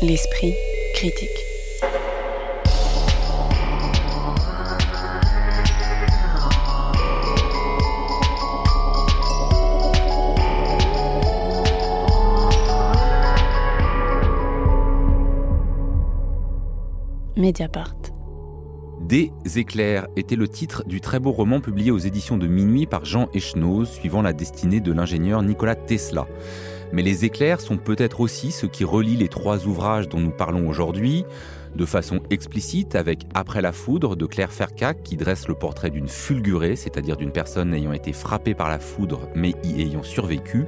L'esprit critique. Mediapart. Des éclairs était le titre du très beau roman publié aux éditions de Minuit par Jean Echenoz, suivant la destinée de l'ingénieur Nikola Tesla. Mais les éclairs sont peut-être aussi ce qui relie les trois ouvrages dont nous parlons aujourd'hui, de façon explicite avec Après la foudre de Claire Fercac qui dresse le portrait d'une fulgurée, c'est-à-dire d'une personne ayant été frappée par la foudre mais y ayant survécu,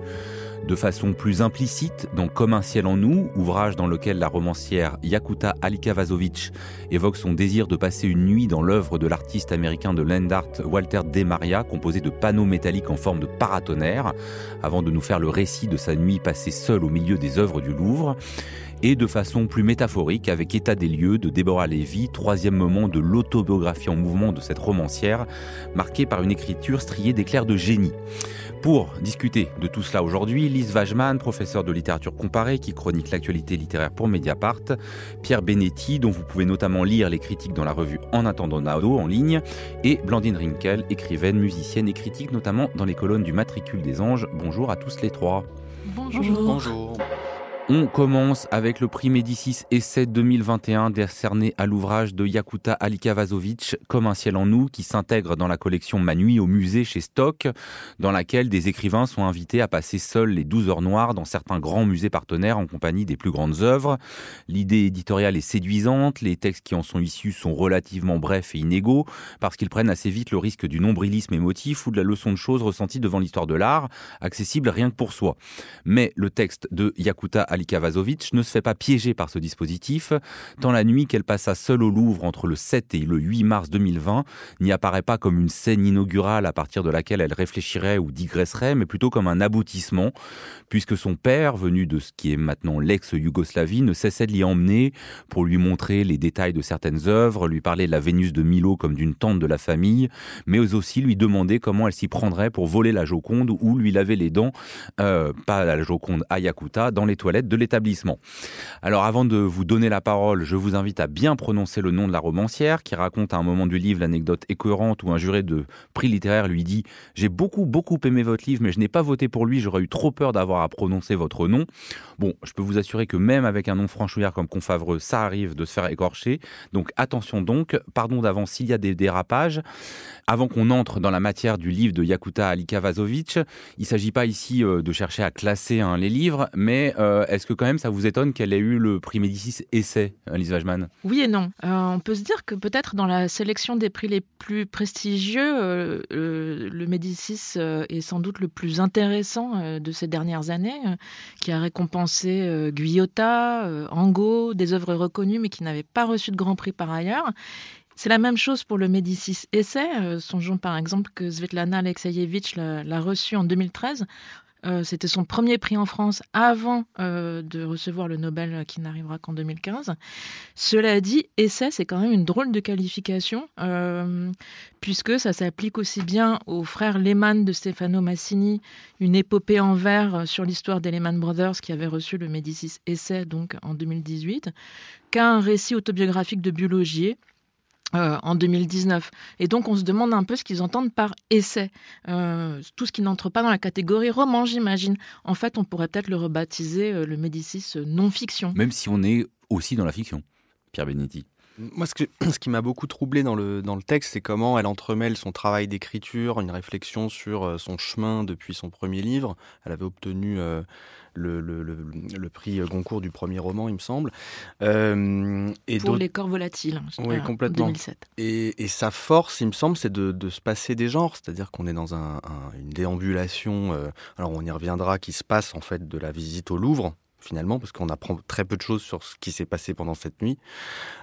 de façon plus implicite dans Comme un ciel en nous, ouvrage dans lequel la romancière Yakuta Alikavazovic évoque son désir de passer une nuit dans l'œuvre de l'artiste américain de land art Walter De Maria, composé de panneaux métalliques en forme de paratonnerre, avant de nous faire le récit de sa nuit passée seule au milieu des œuvres du Louvre et de façon plus métaphorique avec État des lieux de Déborah Lévy, troisième moment de l'autobiographie en mouvement de cette romancière, marquée par une écriture striée d'éclairs de génie. Pour discuter de tout cela aujourd'hui, Lise Wajman, professeure de littérature comparée qui chronique l'actualité littéraire pour Mediapart, Pierre Benetti, dont vous pouvez notamment lire les critiques dans la revue En attendant Nado en ligne, et Blandine Rinkel, écrivaine, musicienne et critique notamment dans les colonnes du Matricule des Anges. Bonjour à tous les trois. Bonjour. Bonjour. On commence avec le prix Médicis Essai 2021 décerné à l'ouvrage de Yakuta Alikavazovic, Comme un ciel en nous, qui s'intègre dans la collection Manui au musée chez Stock, dans laquelle des écrivains sont invités à passer seuls les 12 heures noires dans certains grands musées partenaires en compagnie des plus grandes œuvres. L'idée éditoriale est séduisante, les textes qui en sont issus sont relativement brefs et inégaux, parce qu'ils prennent assez vite le risque du nombrilisme émotif ou de la leçon de choses ressentie devant l'histoire de l'art, accessible rien que pour soi. Mais le texte de Yakuta Alika ne se fait pas piéger par ce dispositif, tant la nuit qu'elle passa seule au Louvre entre le 7 et le 8 mars 2020 n'y apparaît pas comme une scène inaugurale à partir de laquelle elle réfléchirait ou digresserait, mais plutôt comme un aboutissement, puisque son père, venu de ce qui est maintenant l'ex-Yougoslavie, ne cessait de l'y emmener pour lui montrer les détails de certaines œuvres, lui parler de la Vénus de Milo comme d'une tante de la famille, mais aussi lui demander comment elle s'y prendrait pour voler la Joconde ou lui laver les dents, euh, pas la Joconde à Yakuta, dans les toilettes de l'établissement. Alors avant de vous donner la parole, je vous invite à bien prononcer le nom de la romancière qui raconte à un moment du livre l'anecdote écœurante où un juré de prix littéraire lui dit « J'ai beaucoup beaucoup aimé votre livre mais je n'ai pas voté pour lui, j'aurais eu trop peur d'avoir à prononcer votre nom ». Bon, je peux vous assurer que même avec un nom franchouillard comme Confavreux, ça arrive de se faire écorcher. Donc attention donc, pardon d'avance s'il y a des dérapages. Avant qu'on entre dans la matière du livre de Yakuta Alikavazovic, il ne s'agit pas ici euh, de chercher à classer hein, les livres, mais euh, est-ce que quand même ça vous étonne qu'elle ait eu le prix Médicis Essai, Lise Wajman Oui et non. Euh, on peut se dire que peut-être dans la sélection des prix les plus prestigieux, le Médicis est sans doute le plus intéressant de ces dernières années, qui a récompensé Guyotta, Angot, des œuvres reconnues mais qui n'avaient pas reçu de grand prix par ailleurs. C'est la même chose pour le Médicis Essai. Euh, songeons par exemple que Svetlana Alexeyevich l'a reçu en 2013. Euh, c'était son premier prix en France avant euh, de recevoir le Nobel qui n'arrivera qu'en 2015. Cela dit, essai, c'est quand même une drôle de qualification, puisque ça s'applique aussi bien aux frères Lehman de Stefano Massini, une épopée en vers sur l'histoire des Lehman Brothers qui avait reçu le Médicis Essai donc en 2018, qu'à un récit autobiographique de Biologier, euh, en 2019. Et donc on se demande un peu ce qu'ils entendent par essai. Euh, tout ce qui n'entre pas dans la catégorie roman, j'imagine. En fait, on pourrait peut-être le rebaptiser euh, le Médicis non-fiction. Même si on est aussi dans la fiction, Pierre Benetti. Moi, ce, ce qui m'a beaucoup troublé dans le, dans le texte, c'est comment elle entremêle son travail d'écriture, une réflexion sur son chemin depuis son premier livre. Elle avait obtenu le, le, le, prix Goncourt du premier roman, il me semble. Euh, et Pour les corps volatiles, oui, complètement. 2007. Et, et, sa force, il me semble, c'est de, de, se passer des genres, c'est-à-dire qu'on est dans un, une déambulation, euh, alors on y reviendra, qui se passe en fait de la visite au Louvre, finalement, parce qu'on apprend très peu de choses sur ce qui s'est passé pendant cette nuit,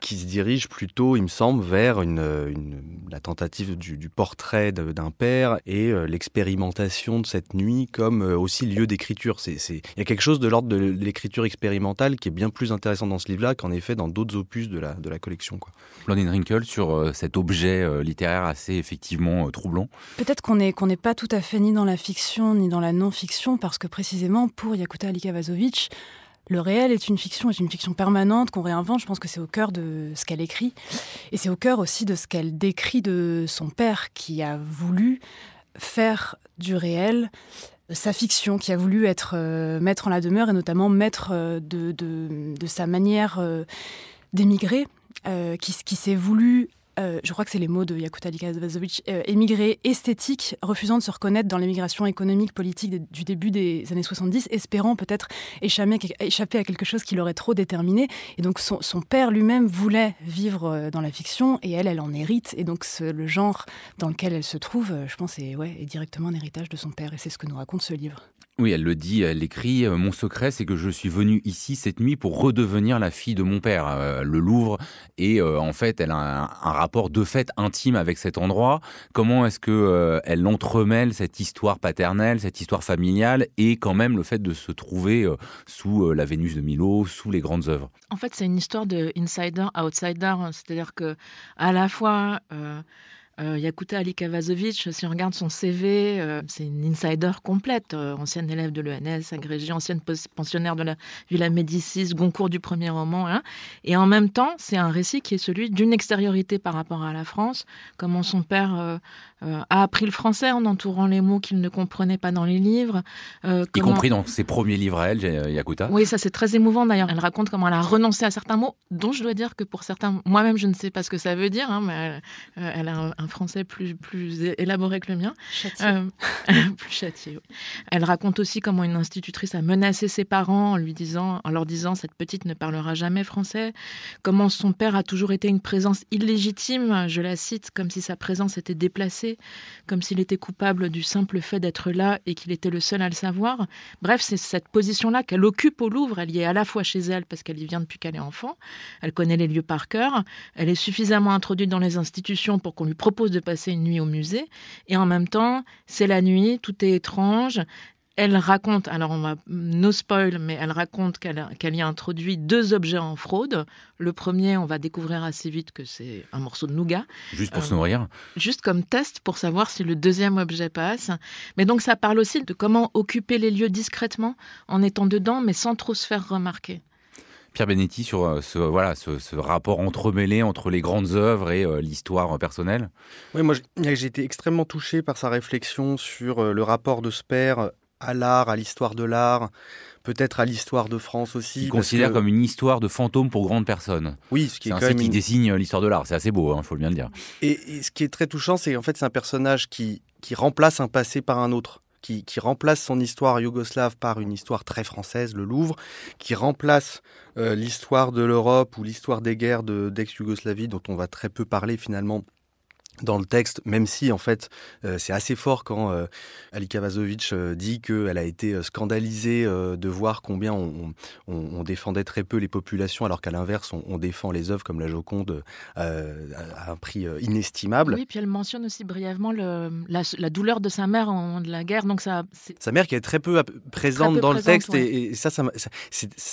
qui se dirige plutôt, il me semble, vers une, une la tentative du, du portrait d'un père et euh, l'expérimentation de cette nuit comme euh, aussi lieu d'écriture. Il y a quelque chose de l'ordre de l'écriture expérimentale qui est bien plus intéressant dans ce livre-là qu'en effet dans d'autres opus de la, de la collection. Quoi. Blondine Wrinkle sur euh, cet objet littéraire assez effectivement troublant. Peut-être qu'on n'est qu'on n'est pas tout à fait ni dans la fiction ni dans la non-fiction parce que précisément pour Yakuta Alikavazovic, le réel est une fiction, est une fiction permanente qu'on réinvente. Je pense que c'est au cœur de ce qu'elle écrit. Et c'est au cœur aussi de ce qu'elle décrit de son père qui a voulu faire du réel sa fiction, qui a voulu être euh, maître en la demeure et notamment maître euh, de, sa manière euh, d'émigrer, qui s'est voulu euh, je crois que c'est les mots de Yakuta Likazovic, euh, émigré esthétique, refusant de se reconnaître dans l'émigration économique, politique du début des années 70, espérant peut-être échapper, à quelque chose qui l'aurait trop déterminé. Et donc son, père lui-même voulait vivre euh, dans la fiction et elle, elle en hérite. Et donc le genre dans lequel elle se trouve, je pense, est, ouais, est directement un héritage de son père. Et c'est ce que nous raconte ce livre. Oui, elle le dit, elle écrit euh, Mon secret, c'est que je suis venue ici cette nuit pour redevenir la fille de mon père, euh, le Louvre. Et euh, en fait, elle a un, rapport de fait intime avec cet endroit. Comment est-ce que elle entremêle cette histoire paternelle, cette histoire familiale, et quand même le fait de se trouver sous la Vénus de Milo, sous les grandes œuvres? En fait, c'est une histoire de insider-outsider, c'est-à-dire que à la fois euh, Yakuta Alikavazovic, si on regarde son CV, euh, c'est une insider complète. Euh, ancienne élève de l'ENS, agrégée, ancienne pensionnaire de la Villa Médicis, Goncourt du premier roman. Hein. Et en même temps, c'est un récit qui est celui d'une extériorité par rapport à la France. Comment son père euh, a appris le français en entourant les mots qu'il ne comprenait pas dans les livres. Y compris dans ses premiers livres à elle, Yakuta. Oui, ça c'est très émouvant d'ailleurs. Elle raconte comment elle a renoncé à certains mots, dont je dois dire que pour certains, moi-même je ne sais pas ce que ça veut dire, hein, mais elle, a un français plus, plus élaboré que le mien. Euh, plus châtié. Elle raconte aussi comment une institutrice a menacé ses parents en, lui disant, en leur disant Cette petite ne parlera jamais français. Comment son père a toujours été une présence illégitime, je la cite, comme si sa présence était déplacée, comme s'il était coupable du simple fait d'être là et qu'il était le seul à le savoir. Bref, c'est cette position-là qu'elle occupe au Louvre. Elle y est à la fois chez elle parce qu'elle y vient depuis qu'elle est enfant. Elle connaît les lieux par cœur. Elle est suffisamment introduite dans les institutions pour qu'on lui propose de passer une nuit au musée. Et en même temps, c'est la nuit, tout est étrange. Elle raconte, alors on va no spoil, mais elle raconte qu'elle y a introduit deux objets en fraude. Le premier, on va découvrir assez vite que c'est un morceau de nougat. Juste pour se nourrir. Euh, juste comme test pour savoir si le deuxième objet passe. Mais donc ça parle aussi de comment occuper les lieux discrètement en étant dedans, mais sans trop se faire remarquer. Pierre Benetti sur euh, ce, voilà, ce, rapport entremêlé entre les grandes œuvres et euh, l'histoire personnelle Oui, moi j'ai été extrêmement touché par sa réflexion sur euh, le rapport de Sper à l'art, à l'histoire de l'art, peut-être à l'histoire de France aussi. Il considère comme une histoire de fantôme pour grandes personnes. Oui, ce qui est, quand même qui désigne l'histoire de l'art. C'est assez beau, il hein, faut bien le dire. Et, et, ce qui est très touchant, c'est en fait c'est un personnage qui, qui remplace un passé par un autre qui, remplace son histoire yougoslave par une histoire très française, le Louvre, qui remplace euh, l'histoire de l'Europe ou l'histoire des guerres d'ex-Yougoslavie, dont on va très peu parler finalement dans le texte, même si en fait euh, c'est assez fort quand euh, Alika Vazovic euh, dit qu'elle a été scandalisée de voir combien on, on, défendait très peu les populations, alors qu'à l'inverse on, défend les œuvres comme la Joconde à un prix inestimable. Oui, puis elle mentionne aussi brièvement le, la, douleur de sa mère en de la guerre, donc ça. Sa mère qui est très peu présente dans le texte et, ça, ça,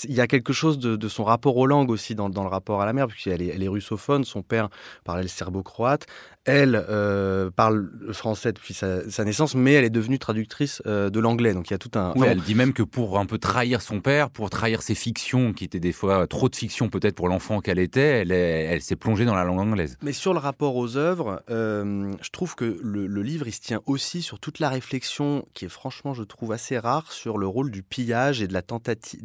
il y a quelque chose de, son rapport aux langues aussi dans, dans le rapport à la mère, puisqu'elle est, elle est russophone, son père parlait le serbo-croate elle euh, parle le français depuis sa, naissance, mais elle est devenue traductrice euh, de l'anglais. Donc il y a tout un. Oui, elle dit même que pour un peu trahir son père, pour trahir ses fictions, qui étaient des fois trop de fiction peut-être pour l'enfant qu'elle était, elle, elle s'est plongée dans la langue anglaise. Mais sur le rapport aux œuvres, euh, je trouve que le, livre il se tient aussi sur toute la réflexion qui est franchement, je trouve assez rare sur le rôle du pillage et de la tentative,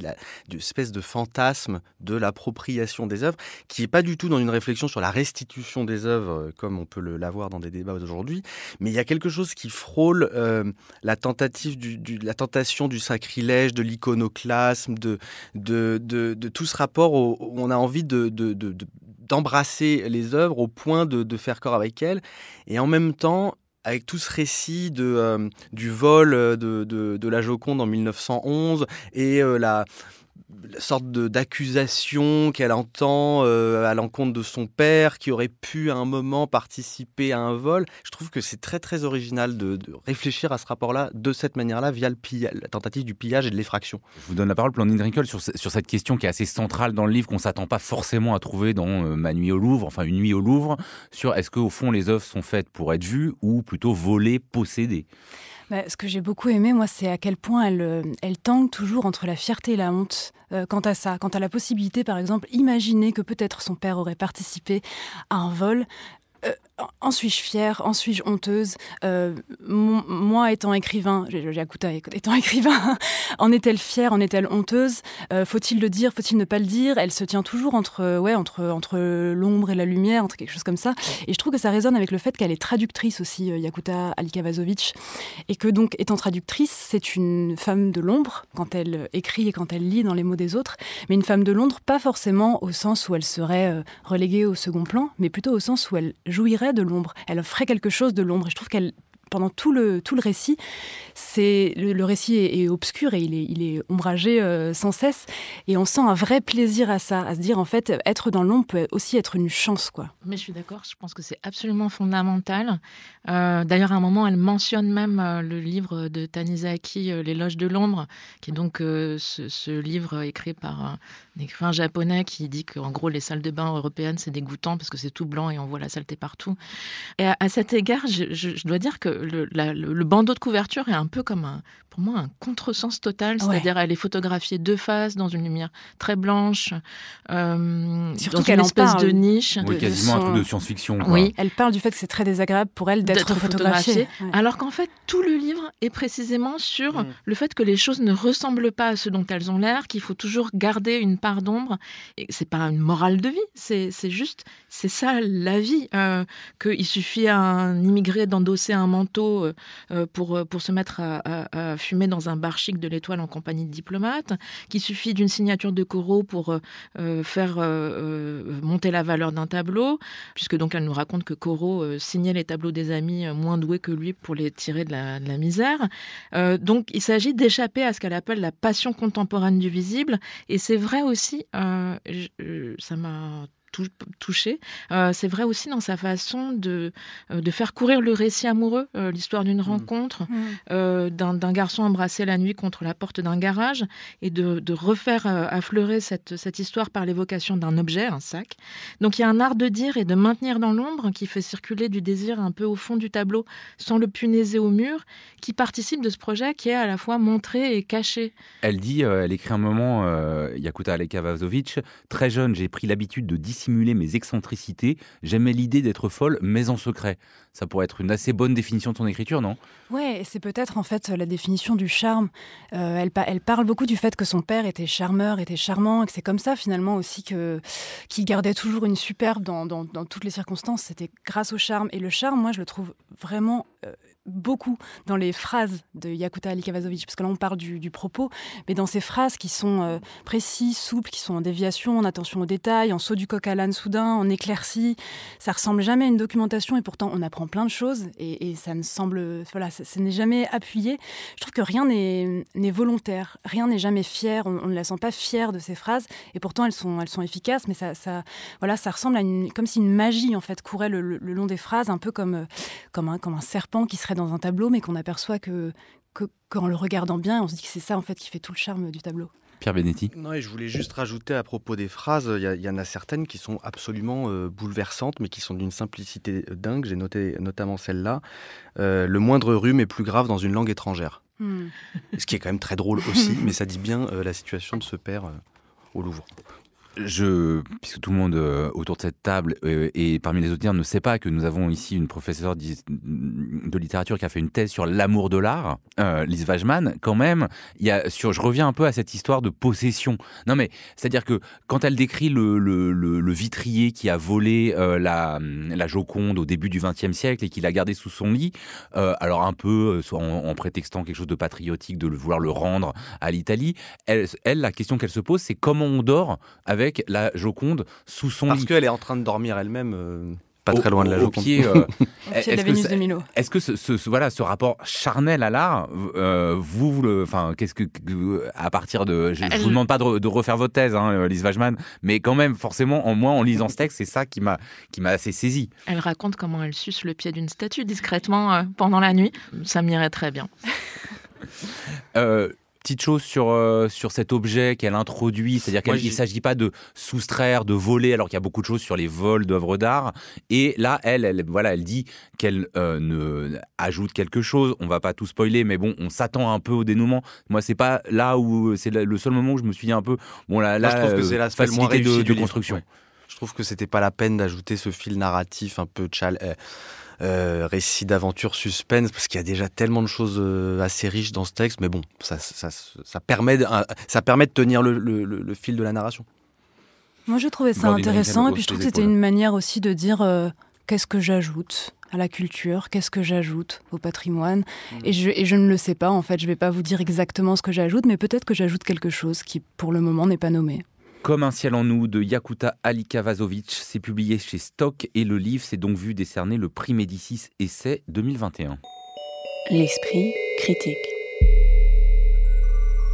d'une espèce de fantasme de l'appropriation des œuvres, qui est pas du tout dans une réflexion sur la restitution des œuvres comme on peut le l'avoir dans des débats aujourd'hui, mais il y a quelque chose qui frôle euh, la tentative du, la tentation du sacrilège, de l'iconoclasme, de, de, de, tout ce rapport où on a envie de, d'embrasser les œuvres au point de, faire corps avec elles, et en même temps avec tout ce récit de, euh, du vol de, de, la Joconde en 1911 et euh, la, sorte d'accusation qu'elle entend euh, à l'encontre de son père, qui aurait pu à un moment participer à un vol. Je trouve que c'est très très original de, réfléchir à ce rapport-là de cette manière-là, via le la tentative du pillage et de l'effraction. Je vous donne la parole, Blandine Drinkle, sur, sur cette question qui est assez centrale dans le livre, qu'on ne s'attend pas forcément à trouver dans euh, Ma nuit au Louvre, enfin Une nuit au Louvre, sur est-ce qu'au fond les œuvres sont faites pour être vues ou plutôt volées, possédées? Bah, ce que j'ai beaucoup aimé, moi, c'est à quel point elle, euh, elle tangue toujours entre la fierté et la honte euh, quant à ça, quant à la possibilité, par exemple, imaginer que peut-être son père aurait participé à un vol. Euh, en suis-je fière En suis-je honteuse euh, Moi, étant écrivain, Yakuta étant écrivain, en est-elle fière En est-elle honteuse euh, Faut-il le dire Faut-il ne pas le dire Elle se tient toujours entre, ouais, entre, entre l'ombre et la lumière, entre quelque chose comme ça. Et je trouve que ça résonne avec le fait qu'elle est traductrice aussi, Yakuta Alikavazovic, et que donc, étant traductrice, c'est une femme de l'ombre quand elle écrit et quand elle lit dans les mots des autres, mais une femme de l'ombre, pas forcément au sens où elle serait reléguée au second plan, mais plutôt au sens où elle jouirait de l'ombre. Elle ferait quelque chose de l'ombre. Et je trouve qu'elle pendant tout le, tout le récit, c'est le, récit est, obscur et il est, ombragé euh, sans cesse. Et on sent un vrai plaisir à ça, à se dire en fait, être dans l'ombre peut aussi être une chance. quoi. Mais je suis d'accord, je pense que c'est absolument fondamental. Euh, d'ailleurs, à un moment, elle mentionne même euh, le livre de Tanizaki, L'éloge de l'ombre, qui est donc ce, livre écrit par un écrivain japonais qui dit qu'en gros, les salles de bain européennes, c'est dégoûtant parce que c'est tout blanc et on voit la saleté partout. Et à, cet égard, je dois dire que le, bandeau de couverture est un peu comme un, pour moi un contresens total, c'est-à-dire elle est photographiée de face dans une lumière très blanche, euh, Surtout dans une espèce de niche. Oui, quasiment un truc de science-fiction. Oui, elle parle du fait que c'est très désagréable pour elle d'être photographiée. Alors qu'en fait, tout le livre est précisément sur mm. le fait que les choses ne ressemblent pas à ce dont elles ont l'air, qu'il faut toujours garder une part d'ombre. Et c'est pas une morale de vie, c'est juste, c'est ça la vie. Euh, Qu'il suffit à un immigré d'endosser un manteau euh, euh, pour, euh, pour se mettre à, fumer dans un bar chic de l'étoile en compagnie de diplomates, qu'il suffit d'une signature de Corot pour faire monter la valeur d'un tableau, puisque donc elle nous raconte que Corot signait les tableaux des amis moins doués que lui pour les tirer de la, de la misère. donc il s'agit d'échapper à ce qu'elle appelle la passion contemporaine du visible, et c'est vrai aussi, ça m'a touché. Euh, c'est vrai aussi dans sa façon de, euh, de faire courir le récit amoureux, euh, l'histoire d'une mmh. rencontre, mmh. d'un garçon embrassé la nuit contre la porte d'un garage, et de, de refaire affleurer cette, cette histoire par l'évocation d'un objet, un sac. Donc il y a un art de dire et de maintenir dans l'ombre qui fait circuler du désir un peu au fond du tableau, sans le punaiser au mur, qui participe de ce projet qui est à la fois montré et caché. Elle dit, elle écrit un moment, Yakuta Alekavazovic, très jeune, j'ai pris l'habitude de mes excentricités. J'aimais l'idée d'être folle, mais en secret. Ça pourrait être une assez bonne définition de ton écriture, non? Ouais, c'est peut-être en fait la définition du charme. Euh, elle, elle, parle beaucoup du fait que son père était charmeur, était charmant, et que c'est comme ça finalement aussi que qu'il gardait toujours une superbe dans, dans, toutes les circonstances. C'était grâce au charme. Et le charme, moi, je le trouve vraiment euh, beaucoup dans les phrases de Yakuta Alikavazovic, parce que là on parle du, propos, mais dans ces phrases qui sont euh, précises, souples, qui sont en déviation, en attention aux détails, en saut du coq à l'âne soudain, en éclaircie, ça ressemble jamais à une documentation et pourtant on apprend plein de choses et, ça ne semble, voilà, ça, n'est jamais appuyé. Je trouve que rien n'est volontaire, rien n'est jamais fier, on, ne la sent pas fière de ces phrases et pourtant elles sont, elles sont efficaces, mais ça, ça, voilà, ça ressemble à une, comme si une magie en fait courait le, long des phrases, un peu comme, comme, un, comme un serpent qui serait dans un tableau, mais qu'on aperçoit que, qu'en le regardant bien, on se dit que c'est ça en fait qui fait tout le charme du tableau. Pierre Benetti. Non, et je voulais juste rajouter à propos des phrases, il y, en a certaines qui sont absolument euh, bouleversantes, mais qui sont d'une simplicité dingue. J'ai noté notamment celle-là. Euh, le moindre rhume est plus grave dans une langue étrangère. Hmm. Ce qui est quand même très drôle aussi, mais ça dit bien euh, la situation de ce père au Louvre je, puisque tout le monde euh, autour de cette table euh, et parmi les auditeurs ne sait pas que nous avons ici une professeure de littérature qui a fait une thèse sur l'amour de l'art, euh, Lise Wajman, quand même, je reviens un peu à cette histoire de possession. Non mais, c'est-à-dire que quand elle décrit le, le, vitrier qui a volé la, la Joconde au début du XXe siècle et qui l'a gardé sous son lit, alors un peu en, prétextant quelque chose de patriotique, de vouloir le rendre à l'Italie, elle, la question qu'elle se pose, c'est comment on dort avec la Joconde sous son Parce qu'elle est en train de dormir elle-même. Euh, pas très loin de la Joconde. Pied, euh, est-ce la Vénus de Milo. Est-ce que ce, voilà, ce rapport charnel à l'art, euh, vous, le, enfin, qu'est-ce que, à partir de, je, ne vous demande pas de, refaire votre thèse, hein, Lise Wajman, mais quand même, forcément, en moi, en lisant ce texte, c'est ça qui m'a, qui m'a assez saisi. Elle raconte comment elle suce le pied d'une statue discrètement pendant la nuit. Ça m'irait très bien. Petite chose sur, euh, sur cet objet qu'elle introduit, c'est-à-dire qu'il ne s'agit pas de soustraire, de voler, alors qu'il y a beaucoup de choses sur les vols d'œuvres d'art. Et là, elle, elle, voilà, elle dit qu'elle euh, ne ajoute quelque chose. On va pas tout spoiler, mais bon, on s'attend un peu au dénouement. Moi, c'est pas là où c'est le seul moment où je me suis dit un peu, bon là, là, je trouve que c'est la facilité de, de construction. Je trouve que c'était pas la peine d'ajouter ce fil narratif un peu chal euh, récit d'aventure suspense, parce qu'il y a déjà tellement de choses euh, assez riches dans ce texte, mais bon, ça, ça, ça permet, de, ça permet de tenir le, le, le, fil de la narration. Moi, je trouvais ça intéressant, et puis je trouve que c'était une manière aussi de dire euh, qu'est-ce que j'ajoute à la culture, qu'est-ce que j'ajoute au patrimoine. Mmh. Et, je, et je ne le sais pas, en fait, je ne vais pas vous dire exactement ce que j'ajoute, mais peut-être que j'ajoute quelque chose qui, pour le moment, n'est pas nommé. Comme un ciel en nous de Yakuta Alikavazovic, c'est publié chez Stock et le livre s'est donc vu décerner le prix Médicis Essai 2021. L'esprit critique.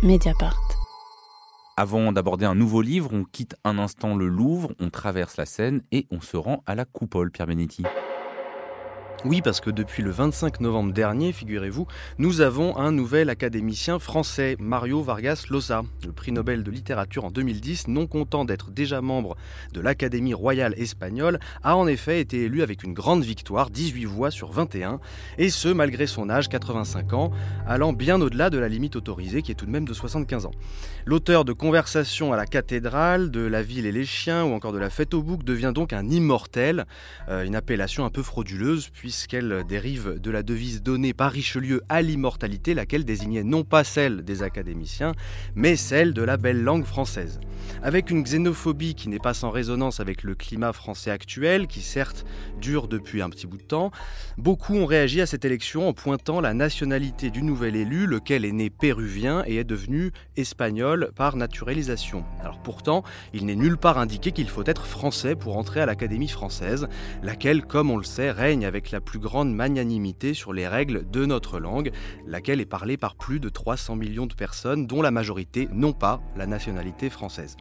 Mediapart. Avant d'aborder un nouveau livre, on quitte un instant le Louvre, on traverse la Seine et on se rend à la coupole, Pierre Benetti. Oui, parce que depuis le 25 novembre dernier, figurez-vous, nous avons un nouvel académicien français, Mario Vargas Llosa, le prix Nobel de littérature en 2010, non content d'être déjà membre de l'Académie royale espagnole, a en effet été élu avec une grande victoire, 18 voix sur 21, et ce malgré son âge, 85 ans, allant bien au-delà de la limite autorisée qui est tout de même de 75 ans. L'auteur de Conversation à la cathédrale, de La ville et les chiens ou encore de La fête au bouc devient donc un immortel, euh, une appellation un peu frauduleuse puisqu'elle dérive de la devise donnée par Richelieu à l'immortalité, laquelle désignait non pas celle des académiciens, mais celle de la belle langue française. Avec une xénophobie qui n'est pas sans résonance avec le climat français actuel, qui certes dure depuis un petit bout de temps, beaucoup ont réagi à cette élection en pointant la nationalité du nouvel élu, lequel est né péruvien et est devenu espagnol par naturalisation. Alors pourtant, il n'est nulle part indiqué qu'il faut être français pour entrer à l'Académie française, laquelle, comme on le sait, règne avec la plus grande magnanimité sur les règles de notre langue, laquelle est parlée par plus de 300 millions de personnes, dont la majorité n'ont pas la nationalité française.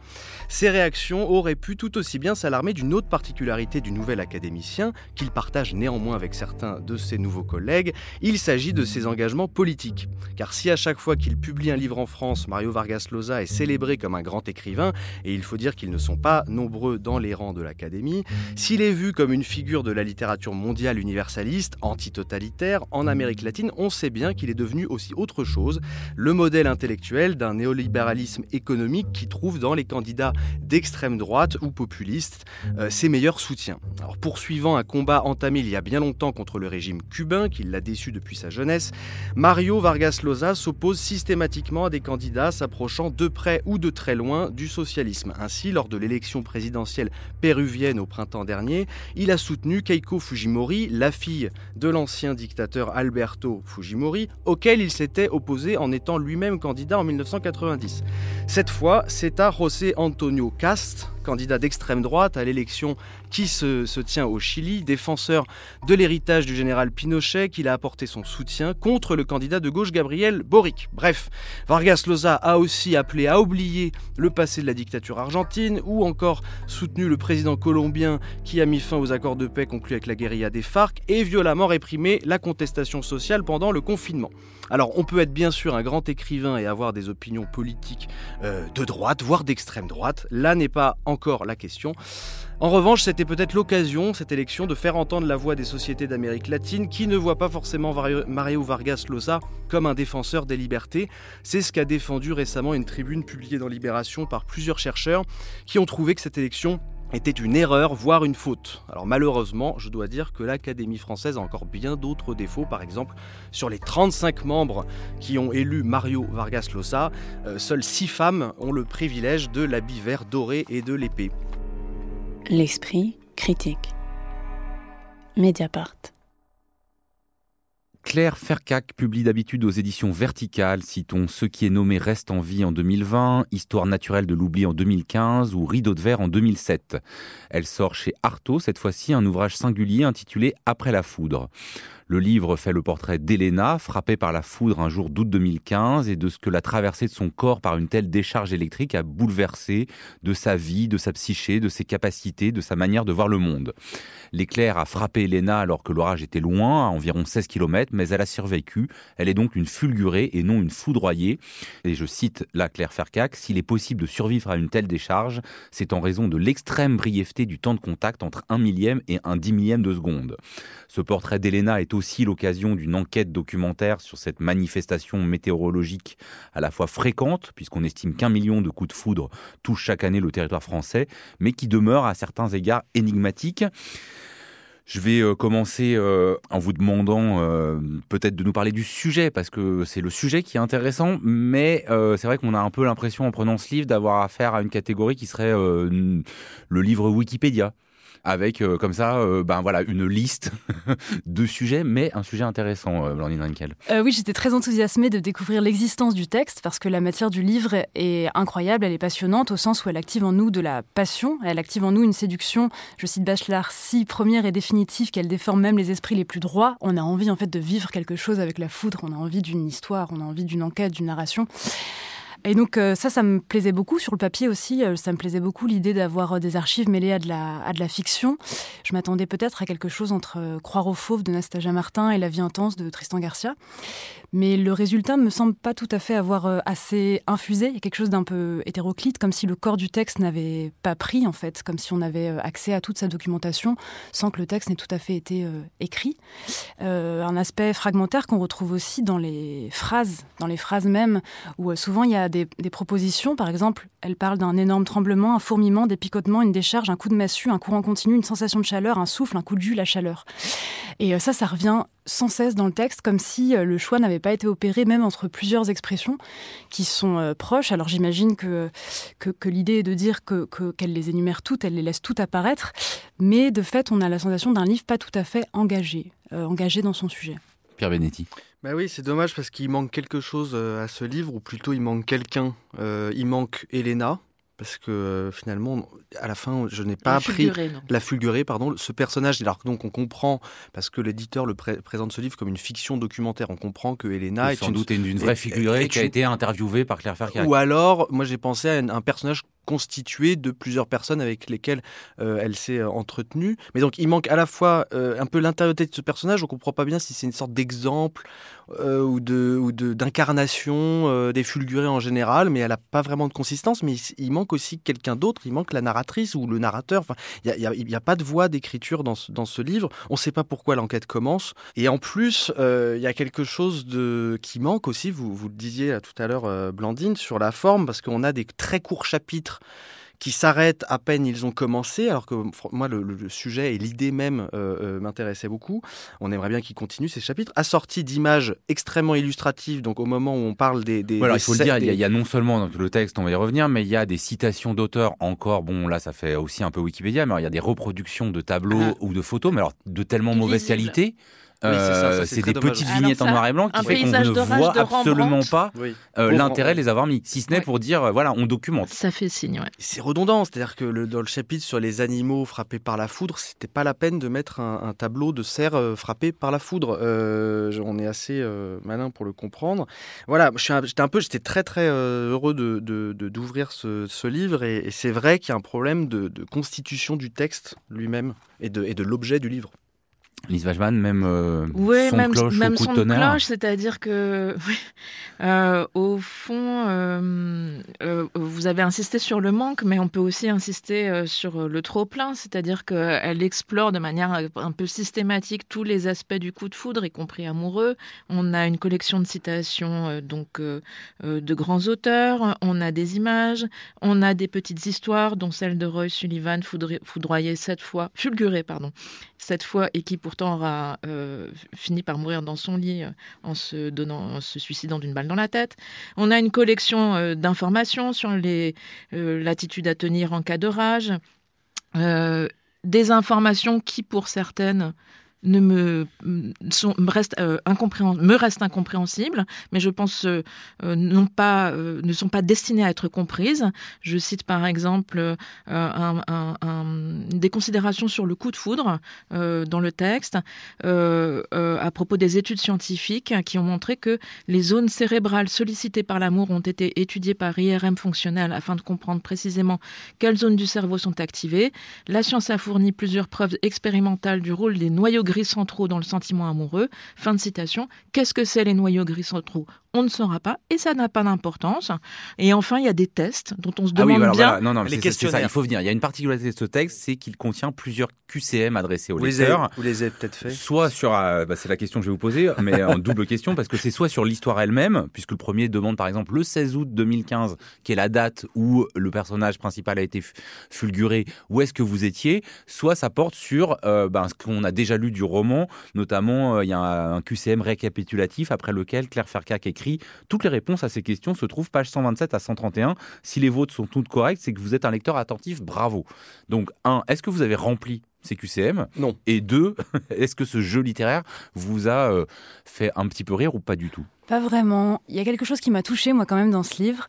Ces réactions auraient pu tout aussi bien s'alarmer d'une autre particularité du nouvel académicien, qu'il partage néanmoins avec certains de ses nouveaux collègues, il s'agit de ses engagements politiques. Car si à chaque fois qu'il publie un livre en France, Mario Vargas Llosa est célébré comme un grand écrivain, et il faut dire qu'ils ne sont pas nombreux dans les rangs de l'Académie, s'il est vu comme une figure de la littérature mondiale universelle, universaliste, antitotalitaire, en Amérique latine, on sait bien qu'il est devenu aussi autre chose, le modèle intellectuel d'un néolibéralisme économique qui trouve dans les candidats d'extrême droite ou populistes euh, ses meilleurs soutiens. Alors, poursuivant un combat entamé il y a bien longtemps contre le régime cubain, qui l'a déçu depuis sa jeunesse, Mario Vargas Llosa s'oppose systématiquement à des candidats s'approchant de près ou de très loin du socialisme. Ainsi, lors de l'élection présidentielle péruvienne au printemps dernier, il a soutenu Keiko Fujimori, la fille de l'ancien dictateur Alberto Fujimori, auquel il s'était opposé en étant lui-même candidat en 1990. Cette fois, c'est à José Antonio Cast, candidat d'extrême droite à l'élection qui se, tient au Chili, défenseur de l'héritage du général Pinochet, qu'il a apporté son soutien contre le candidat de gauche Gabriel Boric. Bref, Vargas Llosa a aussi appelé à oublier le passé de la dictature argentine ou encore soutenu le président colombien qui a mis fin aux accords de paix conclus avec la guérilla des FARC et violemment réprimé la contestation sociale pendant le confinement. Alors on peut être bien sûr un grand écrivain et avoir des opinions politiques euh, de droite, voire d'extrême droite. Là n'est pas encore la question. En revanche, c'était peut-être l'occasion, cette élection, de faire entendre la voix des sociétés d'Amérique latine qui ne voient pas forcément Mario Vargas Llosa comme un défenseur des libertés. C'est ce qu'a défendu récemment une tribune publiée dans Libération par plusieurs chercheurs qui ont trouvé que cette élection était une erreur, voire une faute. Alors malheureusement, je dois dire que l'Académie française a encore bien d'autres défauts. Par exemple, sur les 35 membres qui ont élu Mario Vargas Llosa, euh, seules 6 femmes ont le privilège de l'habit vert doré et de l'épée. L'esprit critique. Mediapart. Claire Fercac publie d'habitude aux éditions Verticales, citons Ce qui est nommé reste en vie en 2020, Histoire naturelle de l'oubli en 2015 ou Rideau de verre en 2007. Elle sort chez Artaud cette fois-ci un ouvrage singulier intitulé Après la foudre. Le livre fait le portrait d'Elena, frappée par la foudre un jour d'août 2015 et de ce que la traversée de son corps par une telle décharge électrique a bouleversé de sa vie, de sa psyché, de ses capacités, de sa manière de voir le monde. L'éclair a frappé Elena alors que l'orage était loin, à environ 16 km, mais elle a survécu. Elle est donc une fulgurée et non une foudroyée. Et je cite la Claire Fercac, s'il est possible de survivre à une telle décharge, c'est en raison de l'extrême brièveté du temps de contact entre un millième et un dix millième de seconde. Ce portrait d'Elena est aussi l'occasion d'une enquête documentaire sur cette manifestation météorologique à la fois fréquente, puisqu'on estime qu'un million de coups de foudre touchent chaque année le territoire français, mais qui demeure à certains égards énigmatique. Je vais euh, commencer euh, en vous demandant euh, peut-être de nous parler du sujet, parce que c'est le sujet qui est intéressant, mais c'est vrai qu'on a un peu l'impression en prenant ce livre d'avoir affaire à une catégorie qui serait le livre Wikipédia avec euh, comme ça euh, ben voilà une liste de sujets, mais un sujet intéressant, euh, Blandine Rinkel. oui, j'étais très enthousiasmée de découvrir l'existence du texte parce que la matière du livre est incroyable, elle est passionnante au sens où elle active en nous de la passion, elle active en nous une séduction, je cite Bachelard, si première et définitive qu'elle déforme même les esprits les plus droits. On a envie en fait de vivre quelque chose avec la foudre, on a envie d'une histoire, on a envie d'une enquête, d'une narration. Et donc euh, ça, ça me plaisait beaucoup sur le papier aussi. Euh, ça me plaisait beaucoup l'idée d'avoir euh, des archives mêlées à de la, à de la fiction. Je m'attendais peut-être à quelque chose entre Croire aux fauves de Nastasia Martin et La vie intense de Tristan Garcia. Mais le résultat me semble pas tout à fait avoir assez infusé. Il y a quelque chose d'un peu hétéroclite, comme si le corps du texte n'avait pas pris en fait, comme si on avait accès à toute sa documentation sans que le texte n'ait tout à fait été écrit. un aspect fragmentaire qu'on retrouve aussi dans les phrases, dans les phrases mêmes, où souvent il y a des, propositions. Par exemple, elle parle d'un énorme tremblement, un fourmillement, des picotements, une décharge, un coup de massue, un courant continu, une sensation de chaleur, un souffle, un coup de jus, la chaleur. Et euh, ça, ça revient sans cesse dans le texte, comme si euh, le choix n'avait pas été opéré, même entre plusieurs expressions qui sont euh, proches. Alors j'imagine que, que, l'idée est de dire qu'elle que, qu'elle les énumère toutes, elle les laisse toutes apparaître, mais de fait, on a la sensation d'un livre pas tout à fait engagé, engagé dans son sujet. Pierre Benetti. Bah oui, c'est dommage parce qu'il manque quelque chose à ce livre, ou plutôt il manque quelqu'un. Euh, il manque Elena, parce que euh, finalement, à la fin, je n'ai pas la appris la fulgurée, pardon, ce personnage. Alors donc on comprend parce que l'éditeur le présente ce livre comme une fiction documentaire. On comprend que Elena est sans doute une, vraie figurée qui a été interviewée par Claire Ferrier. Ou alors, moi j'ai pensé à un personnage constituée de plusieurs personnes avec lesquelles euh, elle s'est euh, entretenue. Mais donc il manque à la fois euh, un peu l'intériorité de ce personnage, on comprend pas bien si c'est une sorte d'exemple ou de d'incarnation des fulgurés en général, mais elle a pas vraiment de consistance. Mais il, manque aussi quelqu'un d'autre, il manque la narratrice ou le narrateur. Enfin, il n'y a, a, pas de voix d'écriture dans ce, dans ce livre. On ne sait pas pourquoi l'enquête commence. Et en plus, il y a quelque chose de qui manque aussi. Vous vous le disiez tout à l'heure, Blandine, sur la forme, parce qu'on a des très courts chapitres qui s'arrêtent à peine ils ont commencé, alors que moi le, sujet et l'idée même euh, euh, m'intéressaient beaucoup. On aimerait bien qu'ils continuent ces chapitres, assortis d'images extrêmement illustratives. Donc au moment où on parle des, des voilà, il faut le dire, il, y a, non seulement dans le texte, on va y revenir, mais il y a des citations d'auteurs encore. Bon, là ça fait aussi un peu Wikipédia, mais il y a des reproductions de tableaux ah. ou de photos, mais alors de tellement mauvaise qualité euh, c'est des petites vignettes en noir et blanc qui fait qu'on ne voit absolument pas euh, l'intérêt de les avoir mis, si ce n'est pour dire, euh, voilà, on documente. Ça fait signe, ouais. C'est redondant, c'est-à-dire que le, dans le chapitre sur les animaux frappés par la foudre, c'était pas la peine de mettre un, tableau de cerfs frappés par la foudre. on est assez malin pour le comprendre. Voilà, j'étais un, peu, j'étais très très heureux de d'ouvrir ce, livre et, c'est vrai qu'il y a un problème de, constitution du texte lui-même et de, et de l'objet du livre. Lise Wajman, même euh, son même, cloche même son cloche, c'est-à-dire que euh, au fond, euh, vous avez insisté sur le manque, mais on peut aussi insister sur le trop plein, c'est-à-dire qu'elle explore de manière un peu systématique tous les aspects du coup de foudre, y compris amoureux. On a une collection de citations donc de grands auteurs, on a des images, on a des petites histoires, dont celle de Roy Sullivan, foudroyé sept fois, fulguré pardon, cette fois et qui pourtant aura euh, fini par mourir dans son lit euh, en se donnant, en se suicidant d'une balle dans la tête. On a une collection euh, d'informations sur l'attitude à tenir en cas de rage, des informations qui, pour certaines, ne me, sont, me, euh, mais je pense euh, euh, non pas, ne sont pas destinées à être comprises. Je cite par exemple des considérations sur le coup de foudre dans le texte à propos des études scientifiques qui ont montré que les zones cérébrales sollicitées par l'amour ont été étudiées par IRM fonctionnel afin de comprendre précisément quelles zones du cerveau sont activées. La science a fourni plusieurs preuves expérimentales du rôle des noyaux gris centraux dans le sentiment amoureux. Fin de citation. Qu'est-ce que c'est les noyaux gris centraux on ne saura pas et ça n'a pas d'importance. Et enfin, il y a des tests dont on se ah demande bien. Non, non, les questions. Ça, il faut venir. Il y a une particularité de ce texte, c'est qu'il contient plusieurs QCM adressés aux lecteurs. vous les avez peut-être fait. Soit sur, euh, bah, c'est la question que je vais vous poser, mais en double question parce que c'est soit sur l'histoire elle-même, puisque le premier demande par exemple le 16 août 2015, qui est la date où le personnage principal a été fulguré, où est-ce que vous étiez, soit ça porte sur euh, ben, ce qu'on a déjà lu du roman, notamment euh, il y a un, QCM récapitulatif après lequel Claire Fercac écrit toutes les réponses à ces questions se trouvent page 127 à 131. Si les vôtres sont toutes correctes, c'est que vous êtes un lecteur attentif, bravo. Donc un, est-ce que vous avez rempli ces QCM Non. Et deux, est-ce que ce jeu littéraire vous a euh, fait un petit peu rire ou pas du tout? Pas vraiment. Il y a quelque chose qui m'a touché moi quand même dans ce livre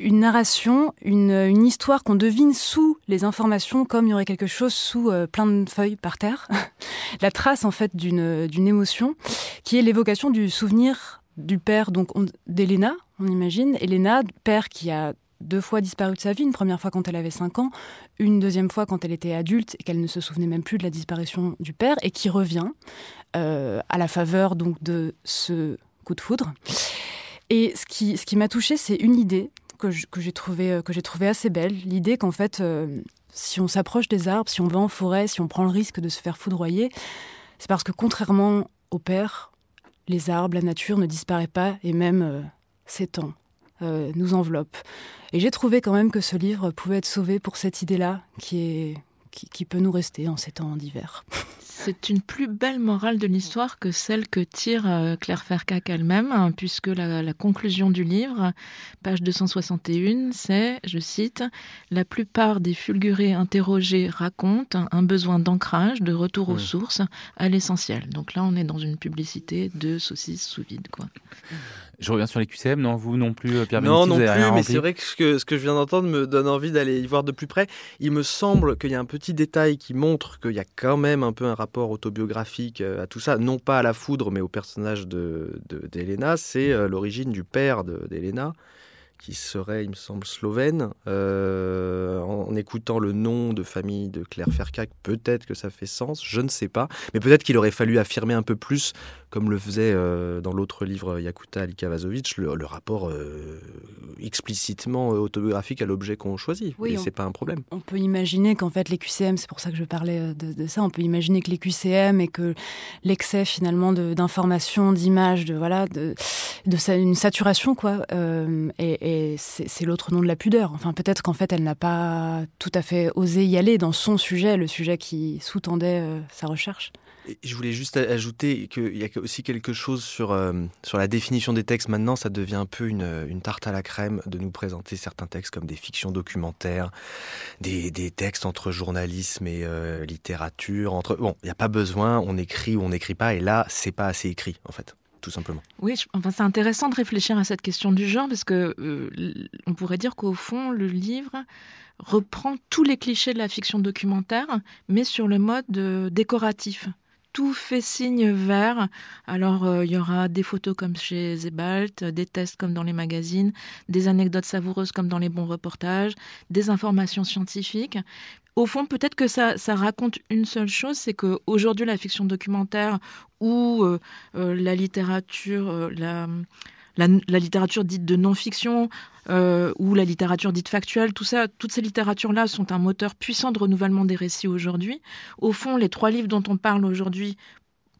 une narration, une, histoire qu'on devine sous les informations, comme il y aurait quelque chose sous euh, plein de feuilles par terre. la trace en fait d'une émotion, qui est l'évocation du souvenir du père donc d'Elena, on imagine. Elena, père qui a deux fois disparu de sa vie, une première fois quand elle avait 5 ans, une deuxième fois quand elle était adulte et qu'elle ne se souvenait même plus de la disparition du père, et qui revient euh, à la faveur donc de ce coup de foudre. Et ce qui, ce qui m'a touchée, c'est une idée que j'ai euh, que j'ai trouvé assez belle, l'idée qu'en fait, euh, si on s'approche des arbres, si on va en forêt, si on prend le risque de se faire foudroyer, c'est parce que contrairement au père, les arbres, la nature ne disparaît pas et même s'étend, nous enveloppe. Et j'ai trouvé quand même que ce livre pouvait être sauvé pour cette idée-là qui, est, qui, peut nous rester en ces temps d'hiver. C'est une plus belle morale de l'histoire que celle que tire euh, Claire Fercac elle-même, hein, puisque la, conclusion du livre, page 261, c'est, je cite, La plupart des fulgurés interrogés racontent un besoin d'ancrage, de retour aux sources, à l'essentiel. Donc là, on est dans une publicité de saucisses sous vide. Quoi. Je reviens sur les QCM, non Vous non plus, euh, Pierre Non, non plus, mais c'est vrai que ce, que ce que je viens d'entendre me donne envie d'aller y voir de plus près. Il me semble qu'il y a un petit détail qui montre qu'il y a quand même un peu un rapport autobiographique euh, à tout ça, non pas à la foudre, mais au personnage d'Elena. De, c'est euh, l'origine du père d'Elena qui serait, il me semble, slovène. Euh, en, écoutant le nom de famille de Claire Fercac, peut-être que ça fait sens, je ne sais pas. Mais peut-être qu'il aurait fallu affirmer un peu plus, comme le faisait euh, dans l'autre livre Yakuta Alikavazovic, le, le rapport euh, explicitement autobiographique à l'objet qu'on choisit. Oui, c'est pas un problème. On peut imaginer qu'en fait les QCM, c'est pour ça que je parlais de, ça, on peut imaginer que les QCM et que l'excès finalement d'informations, d'images, de voilà, de, de, une saturation quoi, et et c'est l'autre nom de la pudeur. Enfin, peut-être qu'en fait, elle n'a pas tout à fait osé y aller dans son sujet, le sujet qui sous-tendait euh, sa recherche. je voulais juste ajouter qu'il y a aussi quelque chose sur, euh, sur la définition des textes. Maintenant, ça devient un peu une, tarte à la crème de nous présenter certains textes comme des fictions documentaires, des, des textes entre journalisme et euh, littérature. Entre... Bon, il n'y a pas besoin, on écrit ou on n'écrit pas, et là, c'est pas assez écrit, en fait simplement. Oui, enfin, c'est intéressant de réfléchir à cette question du genre parce que euh, on pourrait dire qu'au fond, le livre reprend tous les clichés de la fiction documentaire, mais sur le mode euh, décoratif. Tout fait signe vert. Alors, euh, il y aura des photos comme chez Zebalt, des tests comme dans les magazines, des anecdotes savoureuses comme dans les bons reportages, des informations scientifiques au fond, peut-être que ça, raconte une seule chose, c'est qu'aujourd'hui, la fiction documentaire ou euh, euh, la littérature, euh, la, littérature dite de non-fiction ou la littérature dite factuelle, tout ça, toutes ces littératures-là sont un moteur puissant de renouvellement des récits aujourd'hui. Au fond, les trois livres dont on parle aujourd'hui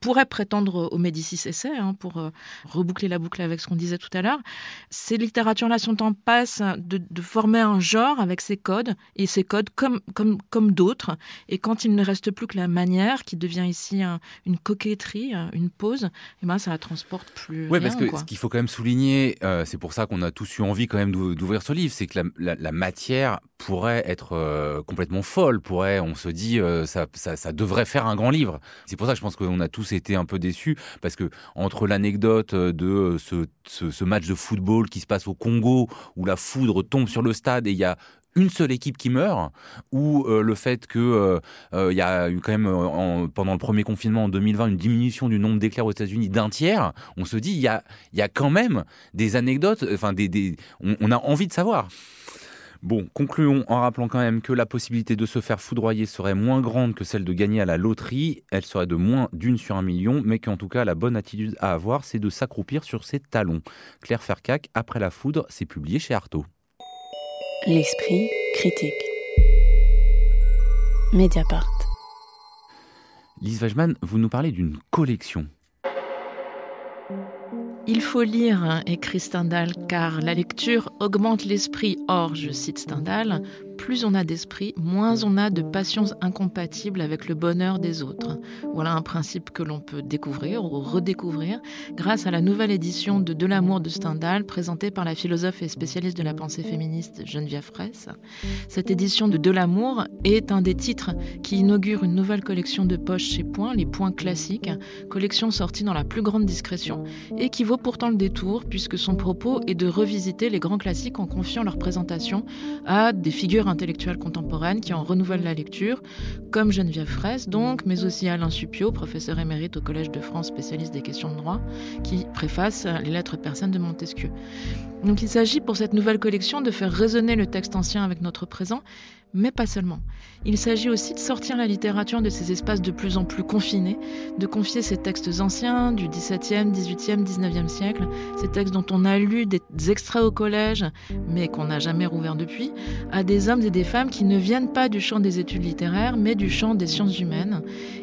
pourrait prétendre au Médicis Essai, hein, pour euh, reboucler la boucle avec ce qu'on disait tout à l'heure. Ces littératures-là sont en passe de, former un genre avec ses codes, et ces codes comme, comme, comme d'autres. Et quand il ne reste plus que la manière, qui devient ici une coquetterie, une pause, et eh ben ça la transporte plus. Oui, parce que ce qu'il faut quand même souligner, euh, c'est pour ça qu'on a tous eu envie quand même d'ouvrir ce livre, c'est que la, matière pourrait être euh, complètement folle, pourrait, on se dit, ça, ça, ça devrait faire un grand livre. C'est pour ça que je pense qu'on a tous été un peu déçus parce que entre l'anecdote de ce, ce, match de football qui se passe au Congo où la foudre tombe sur le stade et il y a une seule équipe qui meurt, ou euh, le fait que euh, euh, il y a eu quand même pendant le premier confinement en 2020 une diminution du nombre d'éclairs aux États-Unis d'un tiers, on se dit il y a, y a quand même des anecdotes, enfin des on, a envie de savoir. Bon, concluons en rappelant quand même que la possibilité de se faire foudroyer serait moins grande que celle de gagner à la loterie. Elle serait de moins d'une sur un million, mais qu'en tout cas, la bonne attitude à avoir, c'est de s'accroupir sur ses talons. Claire Fercac, Après la foudre, c'est publié chez Artaud. L'esprit critique. Mediapart. Lise Wajman, vous nous parlez d'une collection. Il faut lire, écrit Stendhal, car la lecture augmente l'esprit. Or, je cite Stendhal, plus on a d'esprit, moins on a de passions incompatibles avec le bonheur des autres. Voilà un principe que l'on peut découvrir ou redécouvrir grâce à la nouvelle édition de De l'amour de Stendhal présentée par la philosophe et spécialiste de la pensée féministe Geneviève Fraisse. Cette édition de De l'amour est un des titres qui inaugure une nouvelle collection de poches chez Point, les Points classiques, collection sortie dans la plus grande discrétion et qui vaut pourtant le détour puisque son propos est de revisiter les grands classiques en confiant leur présentation à des figures intellectuelle contemporaine qui en renouvelle la lecture, comme Geneviève Fraisse donc, mais aussi Alain Supio, professeur émérite au Collège de France, spécialiste des questions de droit, qui préface les lettres persanes de Montesquieu. Donc il s'agit pour cette nouvelle collection de faire résonner le texte ancien avec notre présent mais pas seulement. Il s'agit aussi de sortir la littérature de ces espaces de plus en plus confinés, de confier ces textes anciens du XVIIe, XVIIIe, XIXe siècle, ces textes dont on a lu des extraits au collège, mais qu'on n'a jamais rouvert depuis, à des hommes et des femmes qui ne viennent pas du champ des études littéraires, mais du champ des sciences humaines.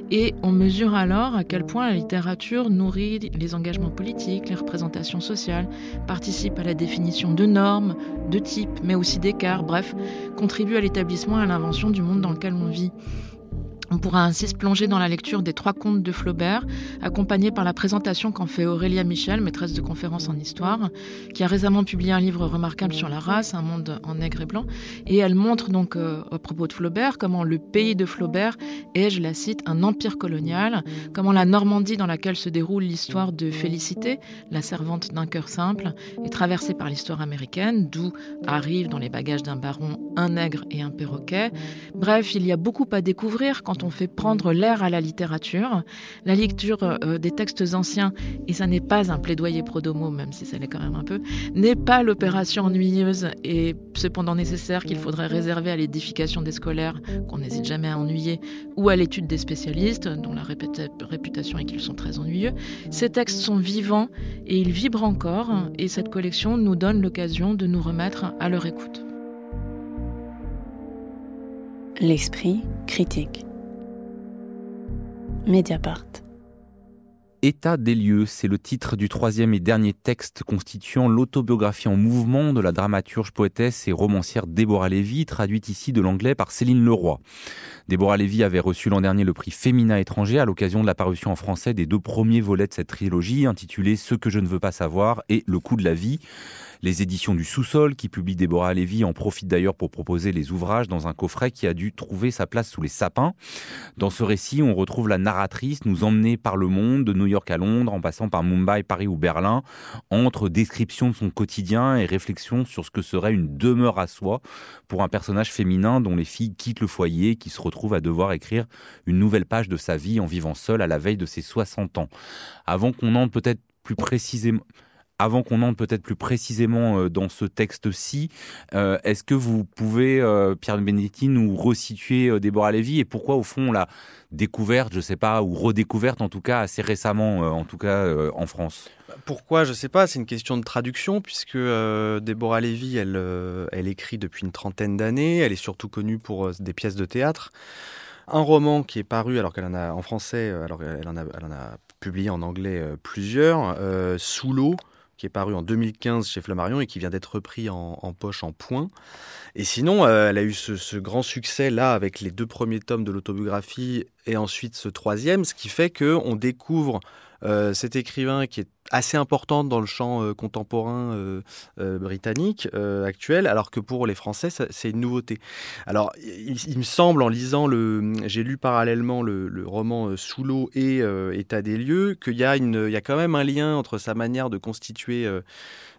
Et on mesure alors à quel point la littérature nourrit les engagements politiques, les représentations sociales, participe à la définition de normes, de types, mais aussi d'écarts, bref, contribue à l'établissement et à l'invention du monde dans lequel on vit. On pourra ainsi se plonger dans la lecture des trois contes de Flaubert, accompagnés par la présentation qu'en fait Aurélia Michel, maîtresse de conférences en histoire, qui a récemment publié un livre remarquable sur la race, Un monde en nègre et blanc. Et elle montre donc, euh, à propos de Flaubert, comment le pays de Flaubert est, je la cite, un empire colonial, comment la Normandie dans laquelle se déroule l'histoire de Félicité, la servante d'un cœur simple, est traversée par l'histoire américaine, d'où arrivent dans les bagages d'un baron un nègre et un perroquet. Bref, il y a beaucoup à découvrir quand on fait prendre l'air à la littérature. La lecture euh, des textes anciens, et ça n'est pas un plaidoyer pro-domo, même si ça l'est quand même un peu, n'est pas l'opération ennuyeuse et cependant nécessaire qu'il faudrait réserver à l'édification des scolaires, qu'on n'hésite jamais à ennuyer, ou à l'étude des spécialistes, dont la réputation est qu'ils sont très ennuyeux. Ces textes sont vivants et ils vibrent encore, et cette collection nous donne l'occasion de nous remettre à leur écoute. L'esprit critique. Mediapart. État des lieux, c'est le titre du troisième et dernier texte constituant l'autobiographie en mouvement de la dramaturge, poétesse et romancière Déborah Lévy, traduite ici de l'anglais par Céline Leroy. Déborah Lévy avait reçu l'an dernier le prix Féminin étranger à l'occasion de la parution en français des deux premiers volets de cette trilogie intitulés Ce que je ne veux pas savoir et Le coup de la vie. Les éditions du sous-sol, qui publient Déborah Lévy, en profitent d'ailleurs pour proposer les ouvrages dans un coffret qui a dû trouver sa place sous les sapins. Dans ce récit, on retrouve la narratrice nous emmener par le monde, de New York à Londres, en passant par Mumbai, Paris ou Berlin, entre description de son quotidien et réflexion sur ce que serait une demeure à soi pour un personnage féminin dont les filles quittent le foyer, qui se retrouve à devoir écrire une nouvelle page de sa vie en vivant seule à la veille de ses 60 ans. Avant qu'on entre peut-être plus précisément avant qu'on entre peut-être plus précisément euh, dans ce texte-ci, euh, est-ce que vous pouvez, euh, Pierre Benedetti, nous resituer Déborah Lévy et pourquoi, au fond, la découverte, je ne sais pas, ou redécouverte en tout cas assez récemment, en tout cas en France? Pourquoi, je ne sais pas, c'est une question de traduction, puisque Déborah Lévy, elle, elle écrit depuis une trentaine d'années, elle est surtout connue pour des pièces de théâtre un roman qui est paru alors qu'elle en a en français, alors elle en a, elle en a publié en anglais plusieurs. Sous l'eau, qui est paru en 2015 chez Flammarion et qui vient d'être repris en, poche en point. Et sinon, elle a eu ce, grand succès là avec les deux premiers tomes de l'autobiographie et ensuite ce troisième, ce qui fait qu'on découvre euh, cet écrivain qui est assez important dans le champ euh, contemporain euh, britannique actuel, alors que pour les Français, c'est une nouveauté. Alors, il, me semble, en lisant le, j'ai lu parallèlement le, roman Sous l'eau et État des lieux, qu'il y a y a quand même un lien entre sa manière de constituer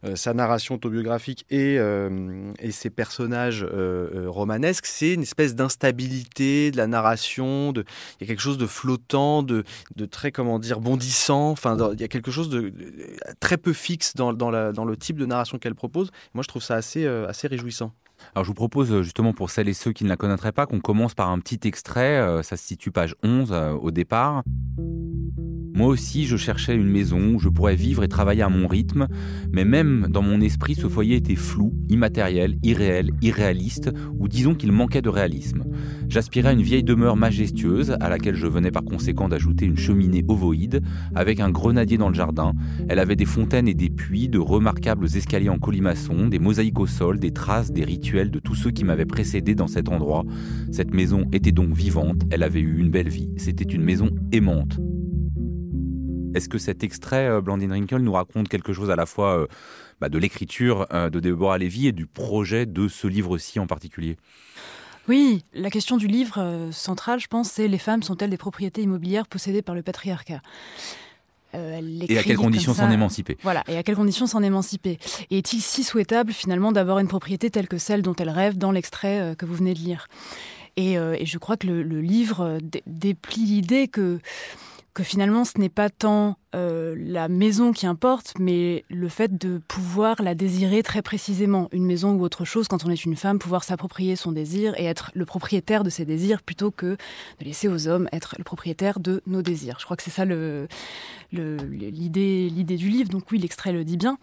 euh, sa narration autobiographique et, euh, et ses personnages euh, romanesques, c'est une espèce d'instabilité de la narration. De, il y a quelque chose de flottant, de, de très, comment dire, bondissant. Enfin, il y a quelque chose de, très peu fixe dans, le type de narration qu'elle propose. Moi, je trouve ça assez, assez réjouissant. Alors je vous propose justement pour celles et ceux qui ne la connaîtraient pas qu'on commence par un petit extrait, ça se situe page 11 au départ. Moi aussi, je cherchais une maison où je pourrais vivre et travailler à mon rythme, mais même dans mon esprit, ce foyer était flou, immatériel, irréel, irréaliste, ou disons qu'il manquait de réalisme. J'aspirais à une vieille demeure majestueuse, à laquelle je venais par conséquent d'ajouter une cheminée ovoïde, avec un grenadier dans le jardin. Elle avait des fontaines et des puits, de remarquables escaliers en colimaçon, des mosaïques au sol, des traces, des rituels de tous ceux qui m'avaient précédé dans cet endroit. Cette maison était donc vivante, elle avait eu une belle vie, c'était une maison aimante. Est-ce que cet extrait, euh, Blandine Rinkel, nous raconte quelque chose à la fois euh, bah, de l'écriture euh, de Deborah Levy et du projet de ce livre-ci en particulier? Oui, la question du livre central, je pense, c'est les femmes sont-elles des propriétés immobilières possédées par le patriarcat? Et à quelles conditions s'en émanciper Voilà, et à quelles conditions s'en émanciper Et est-il si souhaitable finalement d'avoir une propriété telle que celle dont elle rêve dans l'extrait que vous venez de lire? Et, je crois que le, livre déplie l'idée que que finalement ce n'est pas tant euh, la maison qui importe, mais le fait de pouvoir la désirer très précisément. Une maison ou autre chose, quand on est une femme, pouvoir s'approprier son désir et être le propriétaire de ses désirs plutôt que de laisser aux hommes être le propriétaire de nos désirs. Je crois que c'est ça l'idée du livre. Donc oui, l'extrait le dit bien.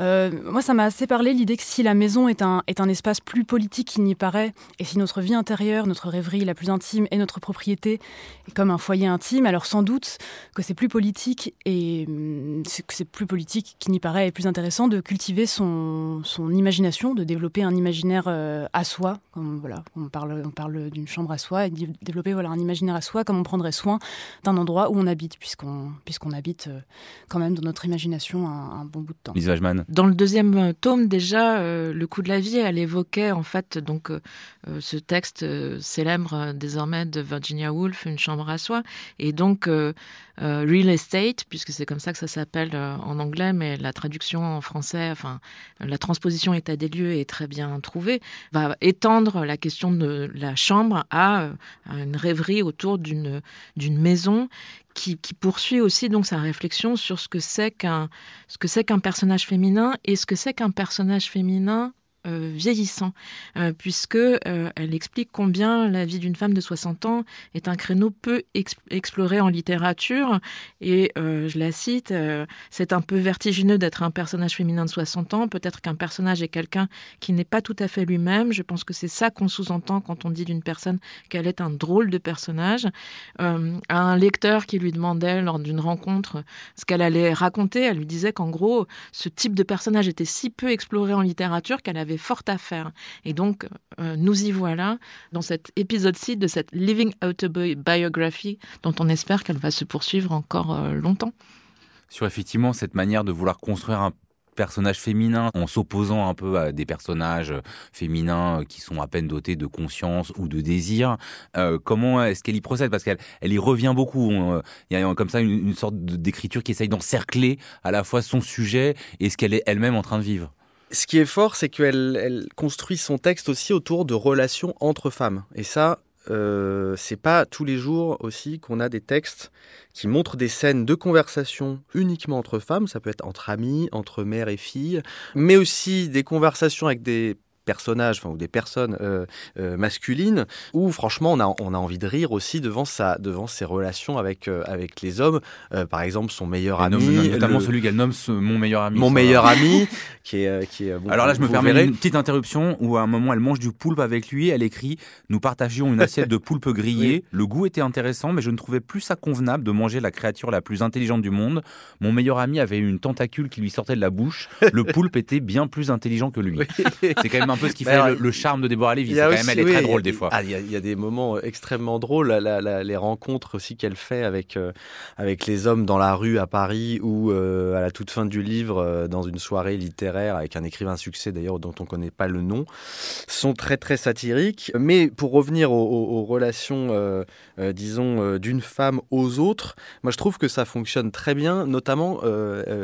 Euh, moi, ça m'a assez parlé l'idée que si la maison est un, est un espace plus politique qu'il n'y paraît, et si notre vie intérieure, notre rêverie la plus intime est notre propriété, est comme un foyer intime, alors sans doute que c'est plus politique et hum, c'est plus politique qui n'y paraît. Et plus intéressant de cultiver son, son imagination, de développer un imaginaire euh, à soi, comme voilà, on parle, on parle d'une chambre à soi, et de développer voilà, un imaginaire à soi comme on prendrait soin d'un endroit où on habite, puisqu'on puisqu'on habite euh, quand même dans notre imagination un, bon bout de temps. Lise Dans le deuxième euh, tome, déjà, Le coup de la vie, elle évoquait en fait donc ce texte célèbre désormais de Virginia Woolf, Une chambre à soi, et donc Real Estate, puisque c'est comme ça que ça s'appelle euh, en anglais, mais la traduction en français, enfin la transposition état des lieux est très bien trouvée, va étendre la question de la chambre à, euh, une rêverie autour d'une d'une maison qui, qui, poursuit aussi donc sa réflexion sur ce que c'est qu'un ce que c'est qu'un personnage féminin et ce que c'est qu'un personnage féminin euh, vieillissant, euh, puisque euh, elle explique combien la vie d'une femme de 60 ans est un créneau peu exploré en littérature. Et je la cite, c'est un peu vertigineux d'être un personnage féminin de 60 ans. Peut-être qu'un personnage est quelqu'un qui n'est pas tout à fait lui-même. Je pense que c'est ça qu'on sous-entend quand on dit d'une personne qu'elle est un drôle de personnage. un lecteur qui lui demandait lors d'une rencontre ce qu'elle allait raconter, elle lui disait qu'en gros, ce type de personnage était si peu exploré en littérature qu'elle avait forte à faire. Et donc, euh, nous y voilà dans cet épisode-ci de cette Living Autobiography dont on espère qu'elle va se poursuivre encore euh, longtemps. Sur effectivement cette manière de vouloir construire un personnage féminin en s'opposant un peu à des personnages féminins qui sont à peine dotés de conscience ou de désir. Euh, comment est-ce qu'elle y procède? Parce qu'elle elle y revient beaucoup. Il y a comme ça une, une sorte d'écriture qui essaye d'encercler à la fois son sujet et ce qu'elle est elle-même en train de vivre. Ce qui est fort, c'est qu'elle construit son texte aussi autour de relations entre femmes. Et ça, euh, c'est pas tous les jours aussi qu'on a des textes qui montrent des scènes de conversation uniquement entre femmes. Ça peut être entre amis, entre mère et fille, mais aussi des conversations avec des personnages, enfin, ou des personnes euh, euh, masculines, où franchement on a, on a envie de rire aussi devant, sa, devant ses relations avec, euh, avec les hommes. par exemple, son meilleur ami. notamment celui qu'elle nomme mon meilleur ami. Mon meilleur ami, qui est. Qui est Alors là, je me permets une petite interruption où à un moment elle mange du poulpe avec lui. Elle écrit Nous partagions une assiette de poulpe grillé. Le goût était intéressant, mais je ne trouvais plus ça convenable de manger la créature la plus intelligente du monde. Mon meilleur ami avait une tentacule qui lui sortait de la bouche. Le poulpe était bien plus intelligent que lui. C'est quand même un peu ce qui fait le, charme de Déborah Lévy. Quand même, elle est très drôle des fois. Ah, il y, a des moments extrêmement drôles. les rencontres aussi qu'elle fait avec, euh, avec les hommes dans la rue à Paris ou euh, à la toute fin du livre, euh, dans une soirée littéraire avec un écrivain succès d'ailleurs dont on ne connaît pas le nom, sont très très satiriques. Mais pour revenir aux, relations, disons, d'une femme aux autres, moi je trouve que ça fonctionne très bien, notamment,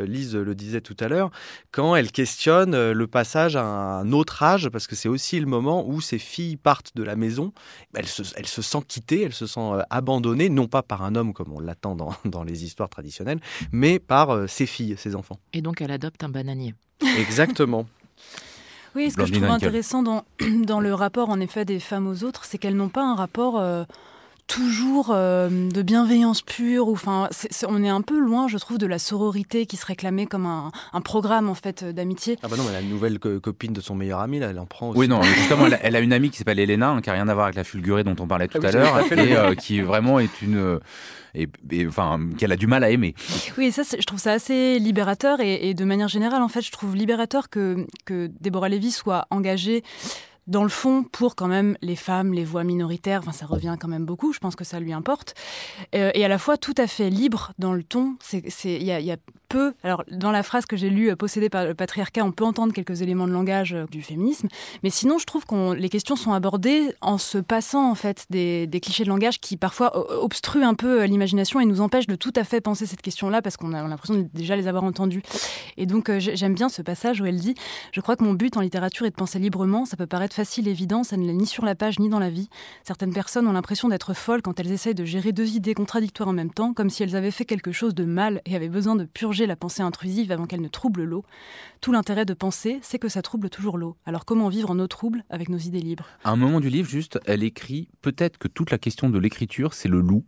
Lise le disait tout à l'heure, quand elle questionne le passage à un autre âge, parce que c'est aussi le moment où ces filles partent de la maison, elles se, elles se sentent quittées, elles se sentent euh, abandonnées, non pas par un homme comme on l'attend dans, dans, les histoires traditionnelles, mais par euh, ses filles, ses enfants. Et donc elle adopte un bananier. Exactement. Oui, ce que je trouve intéressant dans, dans le rapport, en effet, des femmes aux autres, c'est qu'elles n'ont pas un rapport euh, toujours euh, de bienveillance pure. Enfin, on est un peu loin, je trouve, de la sororité qui se réclamait comme un, programme en fait d'amitié. Ah bah non, mais la nouvelle copine de son meilleur ami, là, elle en prend aussi. Oui, non, justement, elle, a, une amie qui s'appelle Elena, hein, qui a rien à voir avec la fulgurée dont on parlait tout ah à l'heure, et euh, qui vraiment est une et, enfin qu'elle a du mal à aimer. Oui, ça, je trouve ça assez libérateur et, et, de manière générale, en fait, je trouve libérateur que que Déborah Lévy soit engagée dans le fond, pour quand même les femmes, les voix minoritaires, enfin, ça revient quand même beaucoup, je pense que ça lui importe, euh, et à la fois tout à fait libre dans le ton. Il y a, peu, alors dans la phrase que j'ai lue, euh, possédée par le patriarcat, on peut entendre quelques éléments de langage euh, du féminisme, mais sinon, je trouve que les questions sont abordées en se passant en fait des, des clichés de langage qui parfois obstruent un peu l'imagination et nous empêchent de tout à fait penser cette question-là parce qu'on a l'impression de déjà les avoir entendues. Et donc, j'aime bien ce passage où elle dit Je crois que mon but en littérature est de penser librement, ça peut paraître facile, évident, ça ne l'est ni sur la page ni dans la vie. Certaines personnes ont l'impression d'être folles quand elles essayent de gérer deux idées contradictoires en même temps, comme si elles avaient fait quelque chose de mal et avaient besoin de purger la pensée intrusive avant qu'elle ne trouble l'eau. Tout l'intérêt de penser, c'est que ça trouble toujours l'eau. Alors comment vivre en eau trouble avec nos idées libres? À un moment du livre, juste, elle écrit peut-être que toute la question de l'écriture, c'est le loup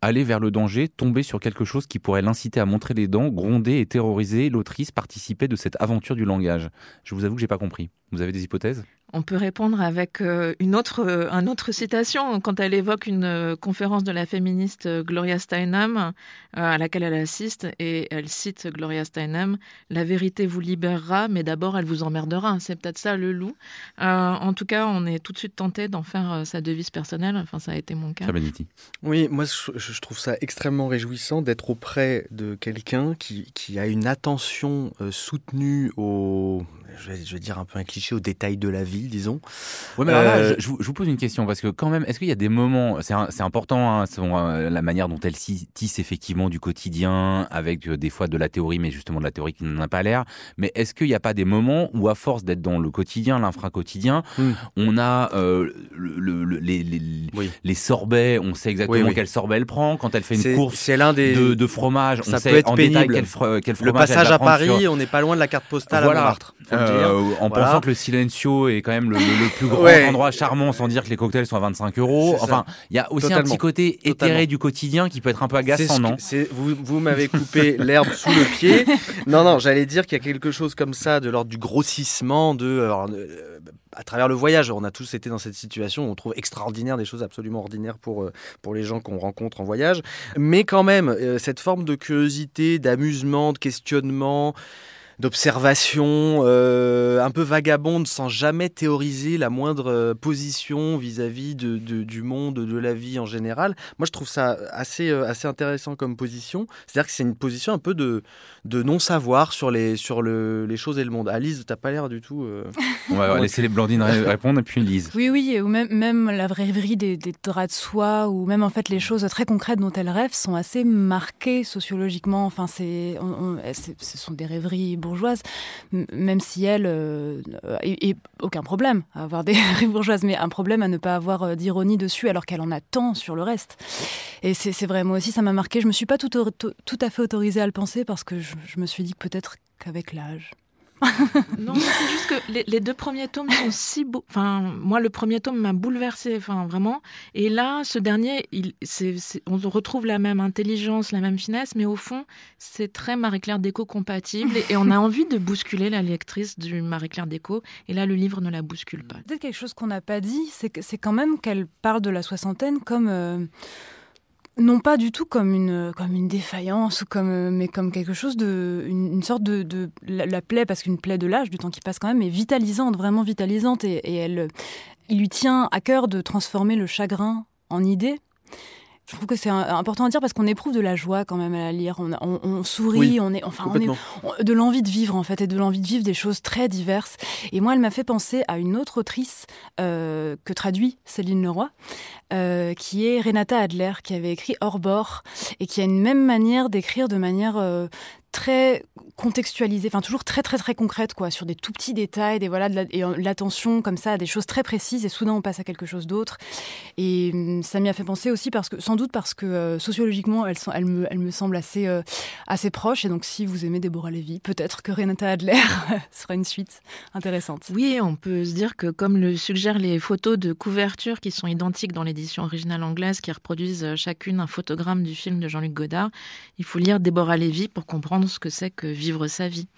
aller vers le danger, tomber sur quelque chose qui pourrait l'inciter à montrer les dents, gronder et terroriser l'autrice, participer de cette aventure du langage. Je vous avoue que j'ai pas compris. Vous avez des hypothèses? On peut répondre avec euh, une autre, euh, un autre citation quand elle évoque une euh, conférence de la féministe Gloria Steinem à laquelle elle assiste et elle cite Gloria Steinem La vérité vous libérera, mais d'abord elle vous emmerdera. C'est peut-être ça le loup. en tout cas, on est tout de suite tenté d'en faire sa devise personnelle. Enfin, ça a été mon cas. Oui, moi je, trouve ça extrêmement réjouissant d'être auprès de quelqu'un qui, qui, a une attention soutenue au je vais, dire un peu un cliché, aux détails de la vie, disons. Oui, mais alors euh, je, vous pose une question, parce que quand même, est-ce qu'il y a des moments, c'est important, hein, euh, la manière dont elle tisse effectivement du quotidien, avec euh, des fois de la théorie, mais justement de la théorie qui n'en a pas l'air, mais est-ce qu'il n'y a pas des moments où, à force d'être dans le quotidien, l'infra-quotidien, hmm. on a le, les, les, sorbets, on sait exactement quel sorbet elle prend, quand elle fait une course des... de, fromage, on sait en détail quel, fromage Le passage à Paris, on n'est pas loin de la carte postale à Montmartre. Euh, en pensant que le Silencio est quand même le, plus grand endroit charmant, sans dire que les cocktails sont à 25 euros. Enfin, il y a aussi un petit côté éthéré du quotidien qui peut être un peu agaçant, non Vous, vous m'avez coupé l'herbe sous le pied. Non, non, j'allais dire qu'il y a quelque chose comme ça de l'ordre du grossissement de. Euh, à travers le voyage, on a tous été dans cette situation où on trouve extraordinaire des choses absolument ordinaires pour, euh, pour les gens qu'on rencontre en voyage. Mais quand même, cette forme de curiosité, d'amusement, de questionnement, d'observation euh, un peu vagabonde sans jamais théoriser la moindre euh, position vis-à-vis de, du monde, de la vie en général. Moi, je trouve ça assez, euh, assez intéressant comme position. C'est-à-dire que c'est une position un peu de, de non-savoir sur, les, sur le, les choses et le monde. Alice, t'as pas l'air du tout... On va laisser les Blandines répondre et puis Lise. Oui, oui, ou même, même la rêverie des, des draps de soie ou même en fait les choses très concrètes dont elle rêve sont assez marquées sociologiquement. Enfin, c'est, ce sont des rêveries bourgeoise, même si elle, euh, et, aucun problème à avoir des rêves bourgeoises, mais un problème à ne pas avoir euh, d'ironie dessus alors qu'elle en a tant sur le reste. Et c'est vrai, moi aussi ça m'a marqué. Je me suis pas tout, tout, à fait autorisée à le penser parce que je, je me suis dit peut-être qu'avec l'âge. non, c'est juste que les, deux premiers tomes sont si beaux. Enfin, moi, le premier tome m'a bouleversé, enfin, vraiment. Et là, ce dernier, il, on retrouve la même intelligence, la même finesse, mais au fond, c'est très Marie-Claire Déco compatible. Et, on a envie de bousculer la lectrice du Marie-Claire Déco. Et là, le livre ne la bouscule pas. Peut-être quelque chose qu'on n'a pas dit, c'est quand même qu'elle parle de la soixantaine comme. Euh, non pas du tout comme une comme une défaillance ou comme mais comme quelque chose de une, sorte de, de la, plaie parce qu'une plaie de l'âge du temps qui passe quand même est vitalisante vraiment vitalisante. Et, et elle il lui tient à cœur de transformer le chagrin en idée je trouve que c'est important à dire parce qu'on éprouve de la joie quand même à la lire. On, on, sourit, on est, enfin, on est de l'envie de vivre en fait et de l'envie de vivre des choses très diverses. Et moi, elle m'a fait penser à une autre autrice euh, que traduit Céline Leroy, euh, qui est Renata Adler, qui avait écrit Hors bord et qui a une même manière d'écrire de manière euh, très contextualisée, enfin toujours très très très concrète quoi, sur des tout petits détails, des voilà, de l'attention comme ça à des choses très précises et soudain on passe à quelque chose d'autre. Et hum, ça m'y a fait penser aussi parce que sans doute parce que euh, sociologiquement elle, elle, me, elle me semble assez euh, assez proche et donc si vous aimez Deborah Levy, peut-être que Renata Adler sera une suite intéressante. Oui, on peut se dire que comme le suggèrent les photos de couverture qui sont identiques dans l'édition originale anglaise qui reproduisent euh, chacune un photogramme du film de Jean-Luc Godard, il faut lire Deborah Levy pour comprendre ce que c'est que vivre sa vie.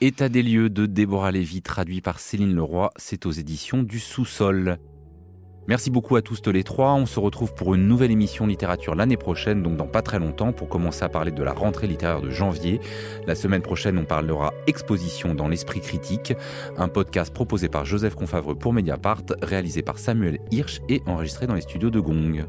État des lieux de Déborah Lévy, traduit par Céline Leroy, c'est aux éditions du Sous-sol. Merci beaucoup à tous les trois. On se retrouve pour une nouvelle émission littérature l'année prochaine, donc dans pas très longtemps, pour commencer à parler de la rentrée littéraire de janvier. La semaine prochaine, on parlera exposition dans l'esprit critique, un podcast proposé par Joseph Confavreux pour Mediapart, réalisé par Samuel Hirsch et enregistré dans les studios de Gong.